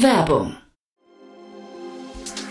Werbung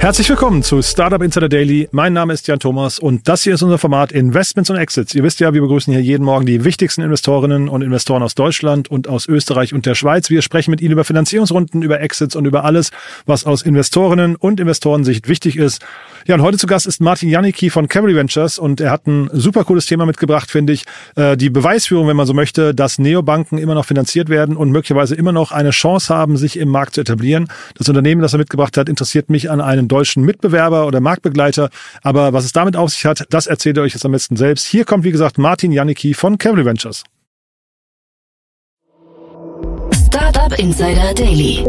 Herzlich willkommen zu Startup Insider Daily. Mein Name ist Jan Thomas und das hier ist unser Format Investments und Exits. Ihr wisst ja, wir begrüßen hier jeden Morgen die wichtigsten Investorinnen und Investoren aus Deutschland und aus Österreich und der Schweiz. Wir sprechen mit ihnen über Finanzierungsrunden, über Exits und über alles, was aus Investorinnen und Investorensicht wichtig ist. Ja, und heute zu Gast ist Martin Janicki von Cavalry Ventures und er hat ein super cooles Thema mitgebracht, finde ich. Äh, die Beweisführung, wenn man so möchte, dass Neobanken immer noch finanziert werden und möglicherweise immer noch eine Chance haben, sich im Markt zu etablieren. Das Unternehmen, das er mitgebracht hat, interessiert mich an einen deutschen Mitbewerber oder Marktbegleiter. Aber was es damit auf sich hat, das erzählt ihr euch jetzt am besten selbst. Hier kommt, wie gesagt, Martin Janicki von Cavalry Ventures. Startup Insider Daily.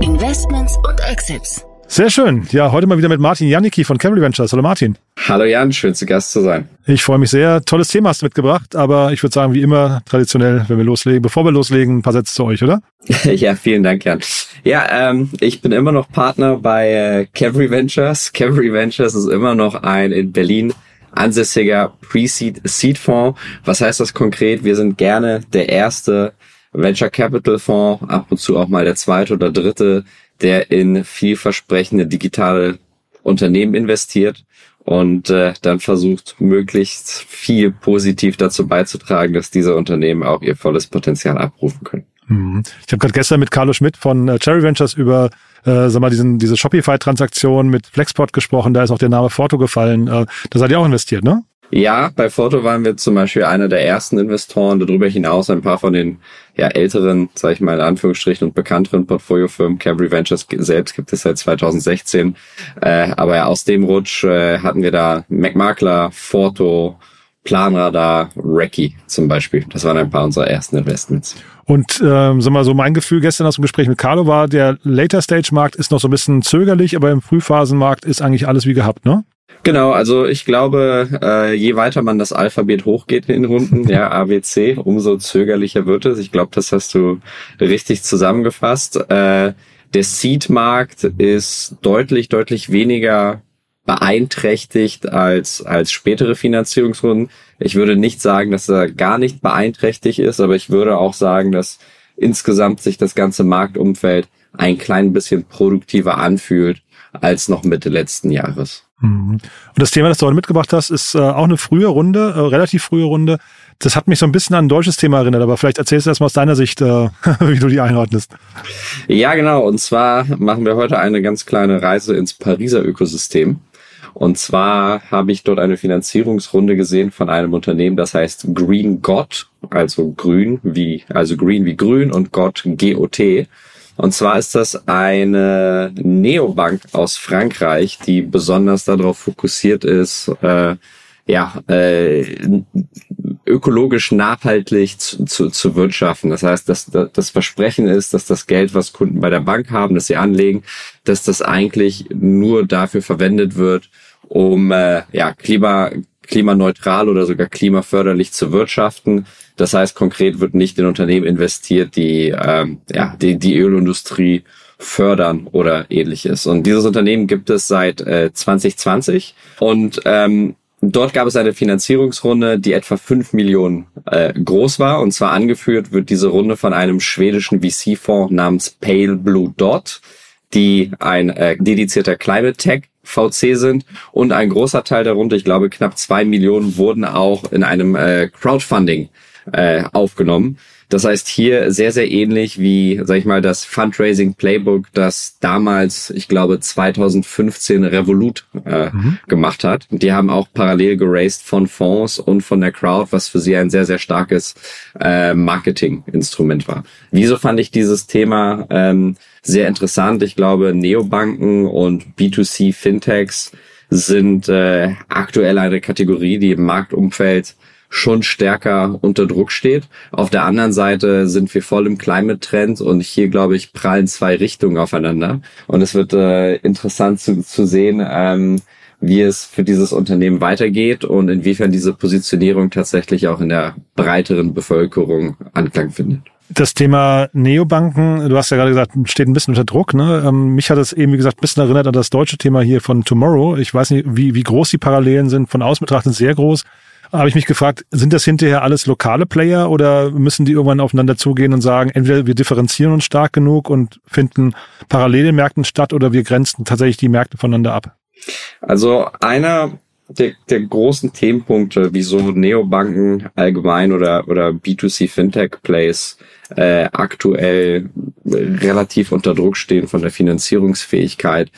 Investments und Exits. Sehr schön. Ja, heute mal wieder mit Martin Janicki von Cavalry Ventures. Hallo Martin. Hallo Jan, schön zu Gast zu sein. Ich freue mich sehr. Tolles Thema hast du mitgebracht, aber ich würde sagen, wie immer, traditionell, wenn wir loslegen, bevor wir loslegen, ein paar Sätze zu euch, oder? ja, vielen Dank, Jan. Ja, ähm, ich bin immer noch Partner bei äh, Cavalry Ventures. Cavalry Ventures ist immer noch ein in Berlin ansässiger Pre-Seed-Seed-Fonds. Was heißt das konkret? Wir sind gerne der erste Venture Capital Fonds, ab und zu auch mal der zweite oder dritte, der in vielversprechende digitale Unternehmen investiert und äh, dann versucht, möglichst viel positiv dazu beizutragen, dass diese Unternehmen auch ihr volles Potenzial abrufen können. Mhm. Ich habe gerade gestern mit Carlo Schmidt von äh, Cherry Ventures über äh, sag mal, diesen, diese Shopify-Transaktion mit Flexport gesprochen, da ist auch der Name Forto gefallen. Äh, da seid ihr auch investiert, ne? Ja, bei Foto waren wir zum Beispiel einer der ersten Investoren. Darüber hinaus ein paar von den ja, älteren, sage ich mal in Anführungsstrichen, und bekannteren Portfoliofirmen. Camry Ventures selbst gibt es seit 2016. Äh, aber ja, aus dem Rutsch äh, hatten wir da MacMakler, Foto, Planradar, Recce zum Beispiel. Das waren ein paar unserer ersten Investments. Und ähm, sag mal so, mein Gefühl gestern aus dem Gespräch mit Carlo war, der Later-Stage-Markt ist noch so ein bisschen zögerlich, aber im Frühphasenmarkt ist eigentlich alles wie gehabt, ne? Genau, also ich glaube, äh, je weiter man das Alphabet hochgeht in Runden, ja, ABC, umso zögerlicher wird es. Ich glaube, das hast du richtig zusammengefasst. Äh, der Seed-Markt ist deutlich, deutlich weniger beeinträchtigt als, als spätere Finanzierungsrunden. Ich würde nicht sagen, dass er gar nicht beeinträchtigt ist, aber ich würde auch sagen, dass insgesamt sich das ganze Marktumfeld ein klein bisschen produktiver anfühlt als noch Mitte letzten Jahres. Mhm. Und das Thema, das du heute mitgebracht hast, ist äh, auch eine frühe Runde, äh, relativ frühe Runde. Das hat mich so ein bisschen an ein deutsches Thema erinnert, aber vielleicht erzählst du erstmal aus deiner Sicht, äh, wie du die einordnest. Ja, genau. Und zwar machen wir heute eine ganz kleine Reise ins Pariser Ökosystem. Und zwar habe ich dort eine Finanzierungsrunde gesehen von einem Unternehmen, das heißt Green God, also grün wie, also green wie grün und God G-O-T. Und zwar ist das eine Neobank aus Frankreich, die besonders darauf fokussiert ist, äh, ja, äh, ökologisch nachhaltig zu, zu, zu wirtschaften. Das heißt, dass das Versprechen ist, dass das Geld, was Kunden bei der Bank haben, das sie anlegen, dass das eigentlich nur dafür verwendet wird, um äh, ja, Klima, klimaneutral oder sogar klimaförderlich zu wirtschaften. Das heißt, konkret wird nicht in Unternehmen investiert, die ähm, ja, die, die Ölindustrie fördern oder ähnliches. Und dieses Unternehmen gibt es seit äh, 2020 und ähm, Dort gab es eine Finanzierungsrunde, die etwa fünf Millionen äh, groß war. Und zwar angeführt wird diese Runde von einem schwedischen VC-Fonds namens Pale Blue Dot, die ein äh, dedizierter Climate Tech VC sind. Und ein großer Teil darunter, ich glaube knapp zwei Millionen, wurden auch in einem äh, Crowdfunding äh, aufgenommen. Das heißt hier sehr, sehr ähnlich wie, sag ich mal, das Fundraising Playbook, das damals, ich glaube, 2015 Revolut äh, mhm. gemacht hat. Die haben auch parallel geraced von Fonds und von der Crowd, was für sie ein sehr, sehr starkes äh, Marketinginstrument war. Wieso fand ich dieses Thema ähm, sehr interessant? Ich glaube, Neobanken und B2C Fintechs sind äh, aktuell eine Kategorie, die im Marktumfeld schon stärker unter Druck steht. Auf der anderen Seite sind wir voll im Climate-Trend und hier, glaube ich, prallen zwei Richtungen aufeinander. Und es wird äh, interessant zu, zu sehen, ähm, wie es für dieses Unternehmen weitergeht und inwiefern diese Positionierung tatsächlich auch in der breiteren Bevölkerung Anklang findet. Das Thema Neobanken, du hast ja gerade gesagt, steht ein bisschen unter Druck. Ne? Ähm, mich hat es eben, wie gesagt, ein bisschen erinnert an das deutsche Thema hier von Tomorrow. Ich weiß nicht, wie, wie groß die Parallelen sind. Von außen betrachtet sehr groß habe ich mich gefragt, sind das hinterher alles lokale Player oder müssen die irgendwann aufeinander zugehen und sagen, entweder wir differenzieren uns stark genug und finden parallele Märkten statt oder wir grenzen tatsächlich die Märkte voneinander ab? Also einer der, der großen Themenpunkte, wieso Neobanken allgemein oder, oder B2C Fintech Plays äh, aktuell relativ unter Druck stehen von der Finanzierungsfähigkeit,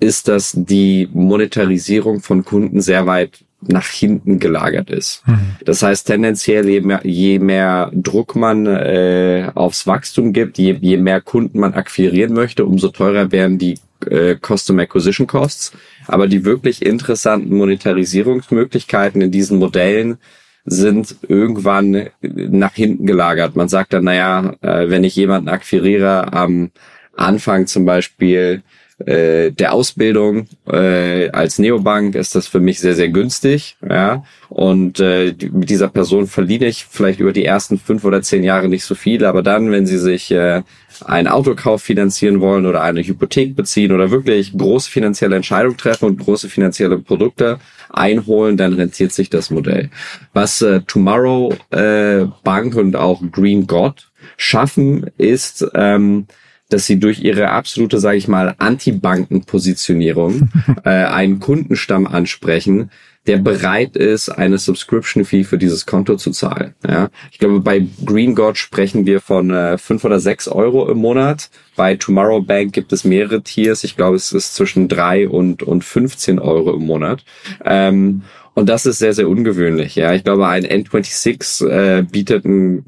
ist, dass die Monetarisierung von Kunden sehr weit nach hinten gelagert ist. Mhm. Das heißt, tendenziell, je mehr, je mehr Druck man äh, aufs Wachstum gibt, je, je mehr Kunden man akquirieren möchte, umso teurer werden die äh, Custom Acquisition Costs. Aber die wirklich interessanten Monetarisierungsmöglichkeiten in diesen Modellen sind irgendwann nach hinten gelagert. Man sagt dann, naja, äh, wenn ich jemanden akquiriere am Anfang zum Beispiel äh, der Ausbildung äh, als Neobank ist das für mich sehr, sehr günstig. Ja? Und äh, mit dieser Person verdiene ich vielleicht über die ersten fünf oder zehn Jahre nicht so viel, aber dann, wenn sie sich äh, einen Autokauf finanzieren wollen oder eine Hypothek beziehen oder wirklich große finanzielle Entscheidungen treffen und große finanzielle Produkte einholen, dann rentiert sich das Modell. Was äh, Tomorrow äh, Bank und auch Green God schaffen, ist ähm, dass sie durch ihre absolute, sage ich mal, Anti-Banken-Positionierung äh, einen Kundenstamm ansprechen, der bereit ist, eine Subscription-Fee für dieses Konto zu zahlen. Ja? Ich glaube, bei Green God sprechen wir von äh, 5 oder 6 Euro im Monat. Bei Tomorrow Bank gibt es mehrere Tiers. Ich glaube, es ist zwischen 3 und, und 15 Euro im Monat. Ähm, und das ist sehr, sehr ungewöhnlich. Ja, ich glaube, ein N26 äh, bietet ein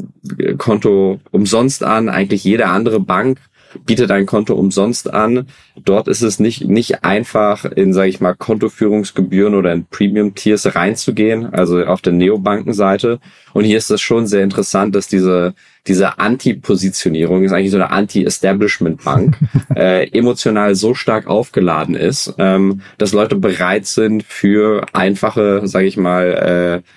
Konto umsonst an. Eigentlich jede andere Bank bietet ein Konto umsonst an. Dort ist es nicht, nicht einfach in, sage ich mal, Kontoführungsgebühren oder in Premium-Tiers reinzugehen, also auf der Neobankenseite. Und hier ist es schon sehr interessant, dass diese, diese Anti-Positionierung, ist eigentlich so eine Anti-Establishment-Bank, äh, emotional so stark aufgeladen ist, ähm, dass Leute bereit sind für einfache, sage ich mal, äh,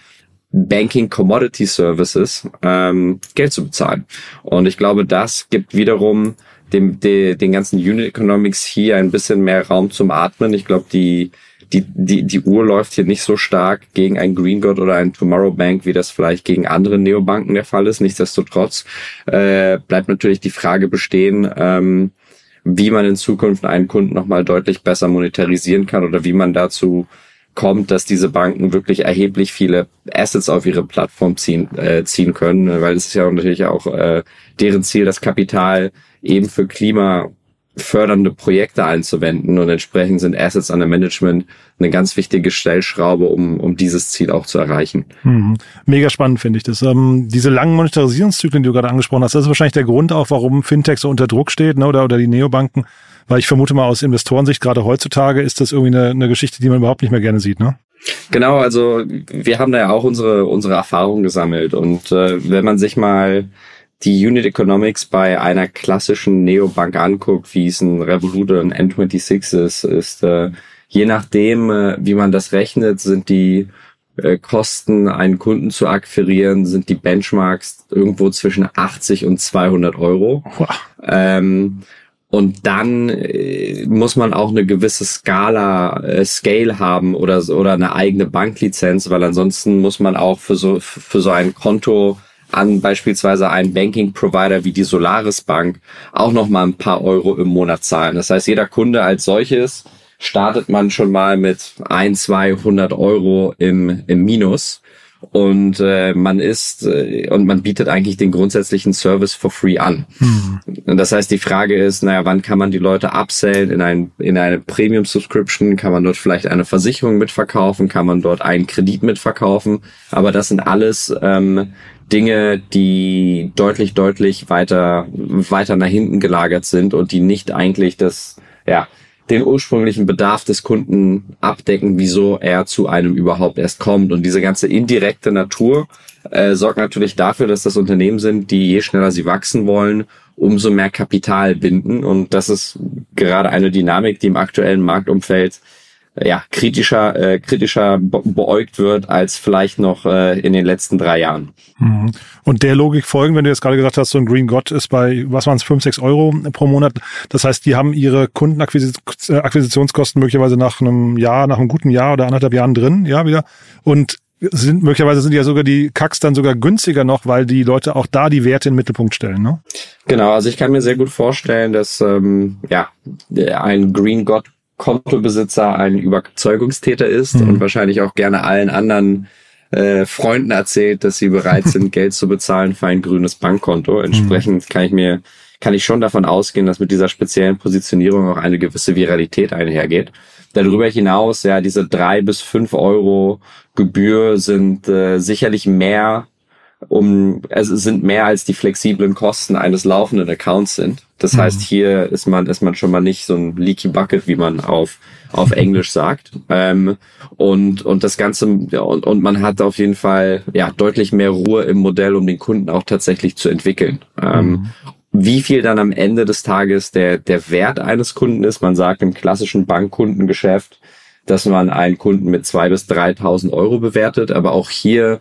Banking Commodity Services ähm, Geld zu bezahlen. Und ich glaube, das gibt wiederum dem, de, den ganzen Unit Economics hier ein bisschen mehr Raum zum Atmen. Ich glaube, die, die, die, die Uhr läuft hier nicht so stark gegen ein Green God oder ein Tomorrow Bank, wie das vielleicht gegen andere Neobanken der Fall ist. Nichtsdestotrotz äh, bleibt natürlich die Frage bestehen, ähm, wie man in Zukunft einen Kunden nochmal deutlich besser monetarisieren kann oder wie man dazu kommt, dass diese Banken wirklich erheblich viele Assets auf ihre Plattform ziehen, äh, ziehen können, weil es ist ja natürlich auch äh, deren Ziel, das Kapital eben für klimafördernde Projekte einzuwenden und entsprechend sind Assets under Management eine ganz wichtige Stellschraube, um, um dieses Ziel auch zu erreichen. Mhm. Mega spannend finde ich das. Ähm, diese langen Monetarisierungszyklen, die du gerade angesprochen hast, das ist wahrscheinlich der Grund auch, warum Fintech so unter Druck steht ne, oder, oder die Neobanken, weil ich vermute mal aus Investorensicht, gerade heutzutage ist das irgendwie eine, eine Geschichte, die man überhaupt nicht mehr gerne sieht, ne? Genau, also wir haben da ja auch unsere unsere Erfahrungen gesammelt und äh, wenn man sich mal die Unit Economics bei einer klassischen Neobank anguckt, wie es ein Revolut oder ein N26 ist, ist äh, je nachdem, äh, wie man das rechnet, sind die äh, Kosten, einen Kunden zu akquirieren, sind die Benchmarks irgendwo zwischen 80 und 200 Euro. Ähm, und dann äh, muss man auch eine gewisse Skala, äh, Scale haben oder, oder eine eigene Banklizenz, weil ansonsten muss man auch für so, für so ein Konto an beispielsweise einen Banking-Provider wie die Solaris Bank auch noch mal ein paar Euro im Monat zahlen. Das heißt, jeder Kunde als solches startet man schon mal mit ein, 200 Euro im, im Minus. Und äh, man ist äh, und man bietet eigentlich den grundsätzlichen Service for free an. Mhm. Und das heißt, die Frage ist, naja, wann kann man die Leute upsellen in ein in eine Premium Subscription? Kann man dort vielleicht eine Versicherung mitverkaufen? Kann man dort einen Kredit mitverkaufen? Aber das sind alles ähm, Dinge, die deutlich, deutlich weiter, weiter nach hinten gelagert sind und die nicht eigentlich das, ja, den ursprünglichen Bedarf des Kunden abdecken, wieso er zu einem überhaupt erst kommt. Und diese ganze indirekte Natur äh, sorgt natürlich dafür, dass das Unternehmen sind, die je schneller sie wachsen wollen, umso mehr Kapital binden. Und das ist gerade eine Dynamik, die im aktuellen Marktumfeld ja, kritischer, äh, kritischer beäugt wird als vielleicht noch äh, in den letzten drei Jahren. Mhm. Und der Logik folgen, wenn du jetzt gerade gesagt hast, so ein Green God ist bei, was waren es, fünf, sechs Euro pro Monat. Das heißt, die haben ihre Kundenakquisitionskosten möglicherweise nach einem Jahr, nach einem guten Jahr oder anderthalb Jahren drin, ja, wieder. Und sind möglicherweise sind ja sogar die Kacks dann sogar günstiger noch, weil die Leute auch da die Werte in den Mittelpunkt stellen, ne? Genau, also ich kann mir sehr gut vorstellen, dass ähm, ja ein Green God Kontobesitzer ein Überzeugungstäter ist mhm. und wahrscheinlich auch gerne allen anderen äh, Freunden erzählt, dass sie bereit sind, Geld zu bezahlen für ein grünes Bankkonto. Entsprechend kann ich mir, kann ich schon davon ausgehen, dass mit dieser speziellen Positionierung auch eine gewisse Viralität einhergeht. Darüber hinaus, ja, diese drei bis fünf Euro Gebühr sind äh, sicherlich mehr um, es sind mehr als die flexiblen Kosten eines laufenden Accounts sind. Das mhm. heißt, hier ist man, ist man schon mal nicht so ein leaky bucket, wie man auf, auf Englisch sagt. Ähm, und, und das Ganze, und, und man hat auf jeden Fall, ja, deutlich mehr Ruhe im Modell, um den Kunden auch tatsächlich zu entwickeln. Ähm, mhm. Wie viel dann am Ende des Tages der, der Wert eines Kunden ist, man sagt im klassischen Bankkundengeschäft, dass man einen Kunden mit zwei bis 3.000 Euro bewertet, aber auch hier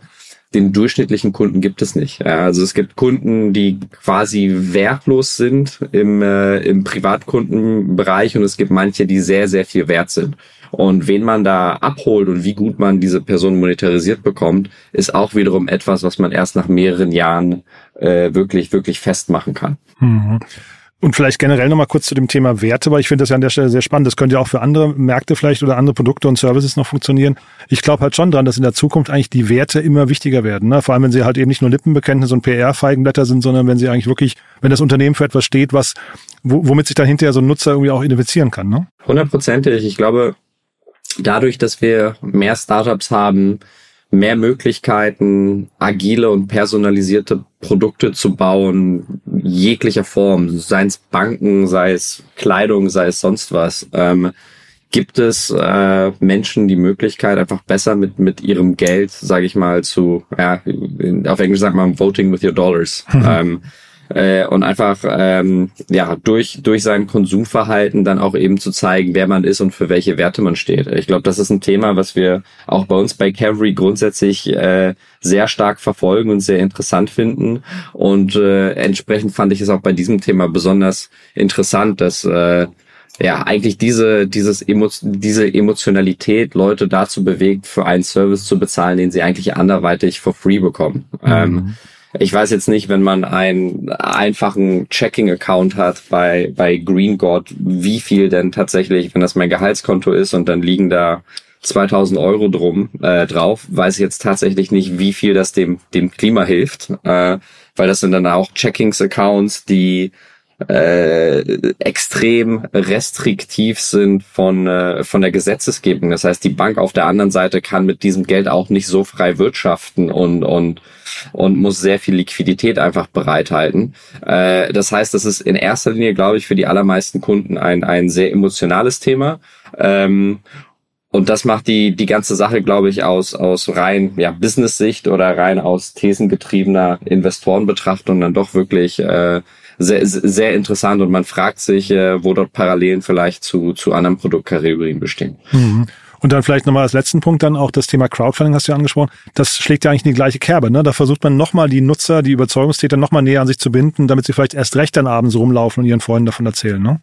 den durchschnittlichen Kunden gibt es nicht. Also es gibt Kunden, die quasi wertlos sind im, äh, im Privatkundenbereich und es gibt manche, die sehr, sehr viel wert sind. Und wen man da abholt und wie gut man diese Person monetarisiert bekommt, ist auch wiederum etwas, was man erst nach mehreren Jahren äh, wirklich, wirklich festmachen kann. Mhm. Und vielleicht generell nochmal kurz zu dem Thema Werte, weil ich finde das ja an der Stelle sehr spannend. Das könnte ja auch für andere Märkte vielleicht oder andere Produkte und Services noch funktionieren. Ich glaube halt schon dran, dass in der Zukunft eigentlich die Werte immer wichtiger werden. Ne? Vor allem, wenn sie halt eben nicht nur Lippenbekenntnisse und PR-Feigenblätter sind, sondern wenn sie eigentlich wirklich, wenn das Unternehmen für etwas steht, was, womit sich dann hinterher so ein Nutzer irgendwie auch identifizieren kann. Ne? Hundertprozentig. Ich glaube, dadurch, dass wir mehr Startups haben, mehr Möglichkeiten, agile und personalisierte Produkte zu bauen, jeglicher Form, sei es Banken, sei es Kleidung, sei es sonst was, ähm, gibt es äh, Menschen die Möglichkeit, einfach besser mit mit ihrem Geld, sage ich mal, zu, ja, auf Englisch sagt man voting with your dollars. Ähm, äh, und einfach ähm, ja durch durch sein Konsumverhalten dann auch eben zu zeigen, wer man ist und für welche Werte man steht. Ich glaube, das ist ein Thema, was wir auch bei uns bei Cavalry grundsätzlich äh, sehr stark verfolgen und sehr interessant finden. Und äh, entsprechend fand ich es auch bei diesem Thema besonders interessant, dass äh, ja, eigentlich diese, dieses Emo diese Emotionalität Leute dazu bewegt, für einen Service zu bezahlen, den sie eigentlich anderweitig for free bekommen. Mhm. Ähm, ich weiß jetzt nicht, wenn man einen einfachen Checking-Account hat bei, bei Green God, wie viel denn tatsächlich, wenn das mein Gehaltskonto ist und dann liegen da 2000 Euro drum äh, drauf, weiß ich jetzt tatsächlich nicht, wie viel das dem dem Klima hilft, äh, weil das sind dann auch Checkings-Accounts, die äh, extrem restriktiv sind von, äh, von der Gesetzesgebung. Das heißt, die Bank auf der anderen Seite kann mit diesem Geld auch nicht so frei wirtschaften und, und, und muss sehr viel Liquidität einfach bereithalten. Äh, das heißt, das ist in erster Linie, glaube ich, für die allermeisten Kunden ein, ein sehr emotionales Thema. Ähm, und das macht die, die ganze Sache, glaube ich, aus, aus rein ja, Business-Sicht oder rein aus thesengetriebener Investorenbetrachtung dann doch wirklich äh, sehr, sehr interessant und man fragt sich, äh, wo dort Parallelen vielleicht zu, zu anderen Produktkategorien bestehen. Mhm. Und dann vielleicht nochmal als letzten Punkt dann auch das Thema Crowdfunding hast du ja angesprochen. Das schlägt ja eigentlich in die gleiche Kerbe. Ne? Da versucht man nochmal die Nutzer, die Überzeugungstäter nochmal näher an sich zu binden, damit sie vielleicht erst recht dann abends rumlaufen und ihren Freunden davon erzählen. Ne?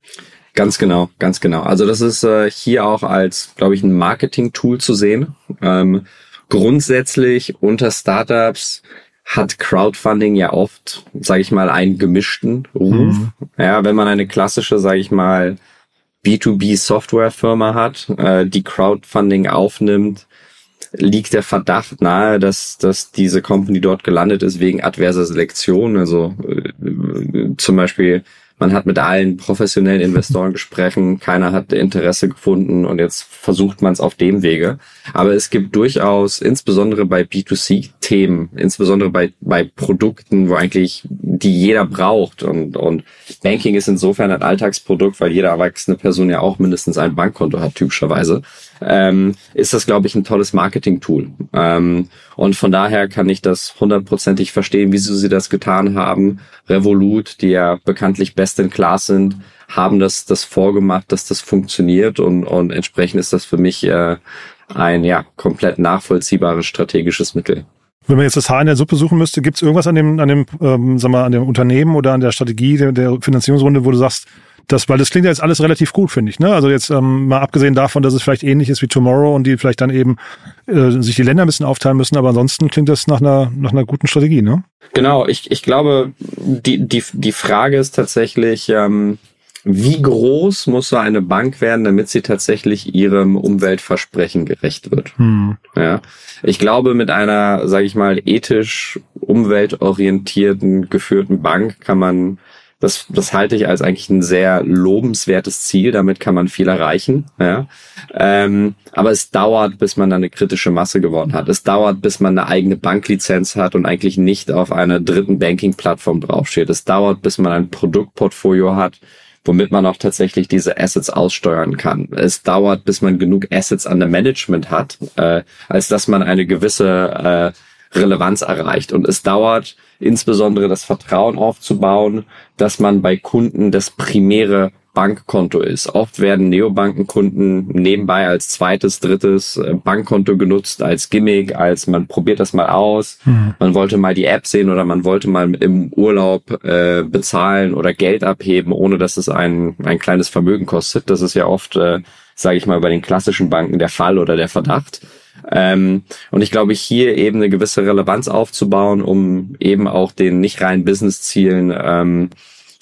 Ganz genau, ganz genau. Also das ist äh, hier auch als, glaube ich, ein Marketing-Tool zu sehen. Ähm, grundsätzlich unter Startups hat Crowdfunding ja oft, sage ich mal, einen gemischten Ruf. Mhm. Ja, wenn man eine klassische, sage ich mal, B2B Softwarefirma hat, äh, die Crowdfunding aufnimmt, liegt der Verdacht nahe, dass, dass diese Company dort gelandet ist wegen adverser Selektion. Also äh, zum Beispiel man hat mit allen professionellen Investoren gesprochen, keiner hat Interesse gefunden und jetzt versucht man es auf dem Wege. Aber es gibt durchaus, insbesondere bei B2C-Themen, insbesondere bei, bei Produkten, wo eigentlich die jeder braucht und, und Banking ist insofern ein Alltagsprodukt, weil jede erwachsene Person ja auch mindestens ein Bankkonto hat, typischerweise, ähm, ist das, glaube ich, ein tolles Marketing-Tool. Ähm, und von daher kann ich das hundertprozentig verstehen, wieso sie das getan haben. Revolut, die ja bekanntlich best in class sind, haben das, das vorgemacht, dass das funktioniert und, und entsprechend ist das für mich äh, ein ja komplett nachvollziehbares strategisches Mittel. Wenn man jetzt das Haar in der Suppe suchen müsste, gibt es irgendwas an dem, an dem, ähm, sag mal, an dem Unternehmen oder an der Strategie der, der Finanzierungsrunde, wo du sagst, das, weil das klingt ja jetzt alles relativ gut, finde ich. Ne? Also jetzt ähm, mal abgesehen davon, dass es vielleicht ähnlich ist wie Tomorrow und die vielleicht dann eben äh, sich die Länder ein bisschen aufteilen müssen, aber ansonsten klingt das nach einer, nach einer guten Strategie, ne? Genau, ich, ich glaube, die, die, die Frage ist tatsächlich, ähm, wie groß muss so eine Bank werden, damit sie tatsächlich ihrem Umweltversprechen gerecht wird? Hm. Ja, ich glaube, mit einer, sage ich mal, ethisch umweltorientierten geführten Bank kann man das, das halte ich als eigentlich ein sehr lobenswertes Ziel. Damit kann man viel erreichen. Ja. Ähm, aber es dauert, bis man dann eine kritische Masse gewonnen hat. Es dauert, bis man eine eigene Banklizenz hat und eigentlich nicht auf einer dritten Banking-Plattform draufsteht. Es dauert, bis man ein Produktportfolio hat, womit man auch tatsächlich diese Assets aussteuern kann. Es dauert, bis man genug Assets an der Management hat, äh, als dass man eine gewisse äh, Relevanz erreicht. Und es dauert, insbesondere das Vertrauen aufzubauen, dass man bei Kunden das primäre Bankkonto ist. Oft werden Neobankenkunden nebenbei als zweites, drittes äh, Bankkonto genutzt, als Gimmick, als man probiert das mal aus. Mhm. Man wollte mal die App sehen oder man wollte mal im Urlaub äh, bezahlen oder Geld abheben, ohne dass es ein, ein kleines Vermögen kostet. Das ist ja oft, äh, sage ich mal, bei den klassischen Banken der Fall oder der Verdacht. Ähm, und ich glaube, hier eben eine gewisse Relevanz aufzubauen, um eben auch den nicht reinen Business-Zielen ähm,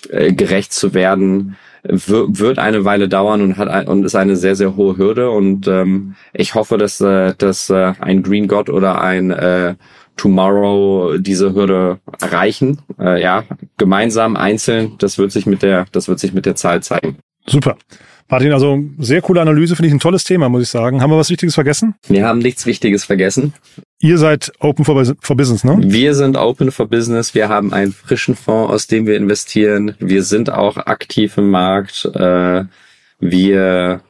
äh, gerecht zu werden, wird eine Weile dauern und hat und ist eine sehr sehr hohe Hürde und ähm, ich hoffe, dass äh, dass äh, ein Green God oder ein äh, Tomorrow diese Hürde erreichen. Äh, ja, gemeinsam, einzeln, das wird sich mit der das wird sich mit der Zahl zeigen. Super. Martin, also sehr coole Analyse, finde ich ein tolles Thema, muss ich sagen. Haben wir was Wichtiges vergessen? Wir haben nichts Wichtiges vergessen. Ihr seid Open for, for Business, ne? Wir sind Open for Business. Wir haben einen frischen Fonds, aus dem wir investieren. Wir sind auch aktiv im Markt. Äh, wir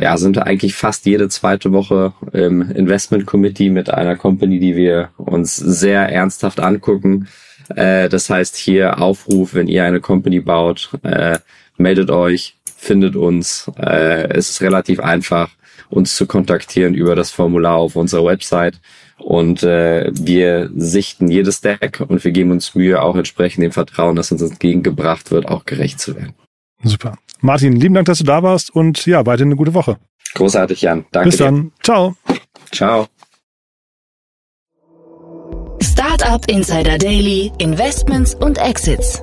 ja, sind eigentlich fast jede zweite Woche im Investment Committee mit einer Company, die wir uns sehr ernsthaft angucken. Äh, das heißt hier Aufruf, wenn ihr eine Company baut, äh, meldet euch findet uns. Äh, es ist relativ einfach, uns zu kontaktieren über das Formular auf unserer Website. Und äh, wir sichten jedes Deck und wir geben uns Mühe, auch entsprechend dem Vertrauen, das uns entgegengebracht wird, auch gerecht zu werden. Super. Martin, lieben Dank, dass du da warst und ja, weiterhin eine gute Woche. Großartig, Jan. Danke. Bis dann. Dir. Ciao. Ciao. Startup Insider Daily, Investments und Exits.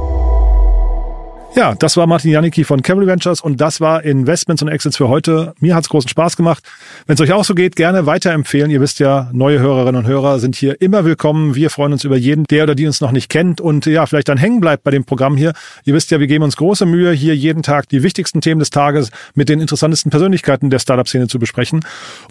Ja, das war Martin Janicki von Cavalry Ventures und das war Investments und Exits für heute. Mir hat's großen Spaß gemacht. Wenn es euch auch so geht, gerne weiterempfehlen. Ihr wisst ja, neue Hörerinnen und Hörer sind hier immer willkommen. Wir freuen uns über jeden, der oder die uns noch nicht kennt und ja, vielleicht dann hängen bleibt bei dem Programm hier. Ihr wisst ja, wir geben uns große Mühe, hier jeden Tag die wichtigsten Themen des Tages mit den interessantesten Persönlichkeiten der Startup-Szene zu besprechen.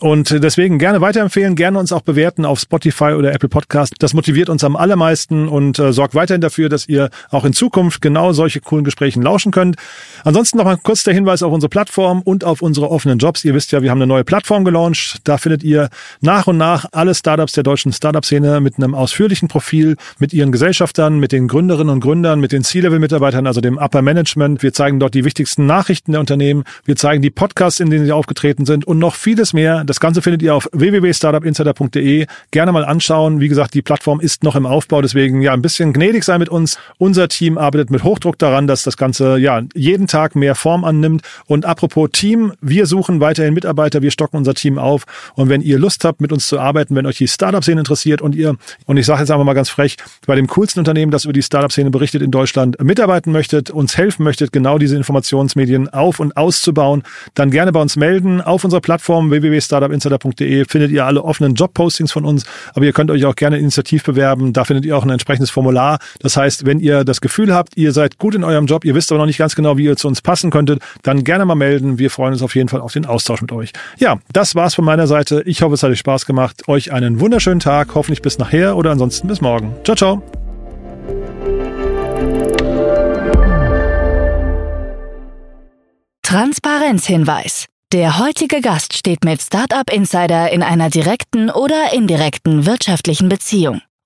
Und deswegen gerne weiterempfehlen, gerne uns auch bewerten auf Spotify oder Apple Podcast. Das motiviert uns am allermeisten und äh, sorgt weiterhin dafür, dass ihr auch in Zukunft genau solche coolen Gespräche Gesprächen lauschen könnt. Ansonsten noch mal kurz der Hinweis auf unsere Plattform und auf unsere offenen Jobs. Ihr wisst ja, wir haben eine neue Plattform gelauncht. Da findet ihr nach und nach alle Startups der deutschen Startup-Szene mit einem ausführlichen Profil, mit ihren Gesellschaftern, mit den Gründerinnen und Gründern, mit den C-Level-Mitarbeitern, also dem Upper Management. Wir zeigen dort die wichtigsten Nachrichten der Unternehmen. Wir zeigen die Podcasts, in denen sie aufgetreten sind und noch vieles mehr. Das Ganze findet ihr auf www.startupinsider.de. Gerne mal anschauen. Wie gesagt, die Plattform ist noch im Aufbau, deswegen ja ein bisschen gnädig sein mit uns. Unser Team arbeitet mit Hochdruck daran, dass das Ganze ja jeden Tag mehr Form annimmt. Und apropos Team, wir suchen weiterhin Mitarbeiter, wir stocken unser Team auf. Und wenn ihr Lust habt, mit uns zu arbeiten, wenn euch die Startup-Szene interessiert und ihr, und ich sage jetzt einfach mal ganz frech, bei dem coolsten Unternehmen, das über die Startup-Szene berichtet in Deutschland, mitarbeiten möchtet, uns helfen möchtet, genau diese Informationsmedien auf- und auszubauen, dann gerne bei uns melden. Auf unserer Plattform www.startupinsider.de findet ihr alle offenen Jobpostings von uns, aber ihr könnt euch auch gerne initiativ bewerben. Da findet ihr auch ein entsprechendes Formular. Das heißt, wenn ihr das Gefühl habt, ihr seid gut in eurem Job, ihr wisst aber noch nicht ganz genau, wie ihr zu uns passen könntet, dann gerne mal melden. Wir freuen uns auf jeden Fall auf den Austausch mit euch. Ja, das war's von meiner Seite. Ich hoffe, es hat euch Spaß gemacht. Euch einen wunderschönen Tag. Hoffentlich bis nachher oder ansonsten bis morgen. Ciao, ciao. Transparenzhinweis. Der heutige Gast steht mit Startup Insider in einer direkten oder indirekten wirtschaftlichen Beziehung.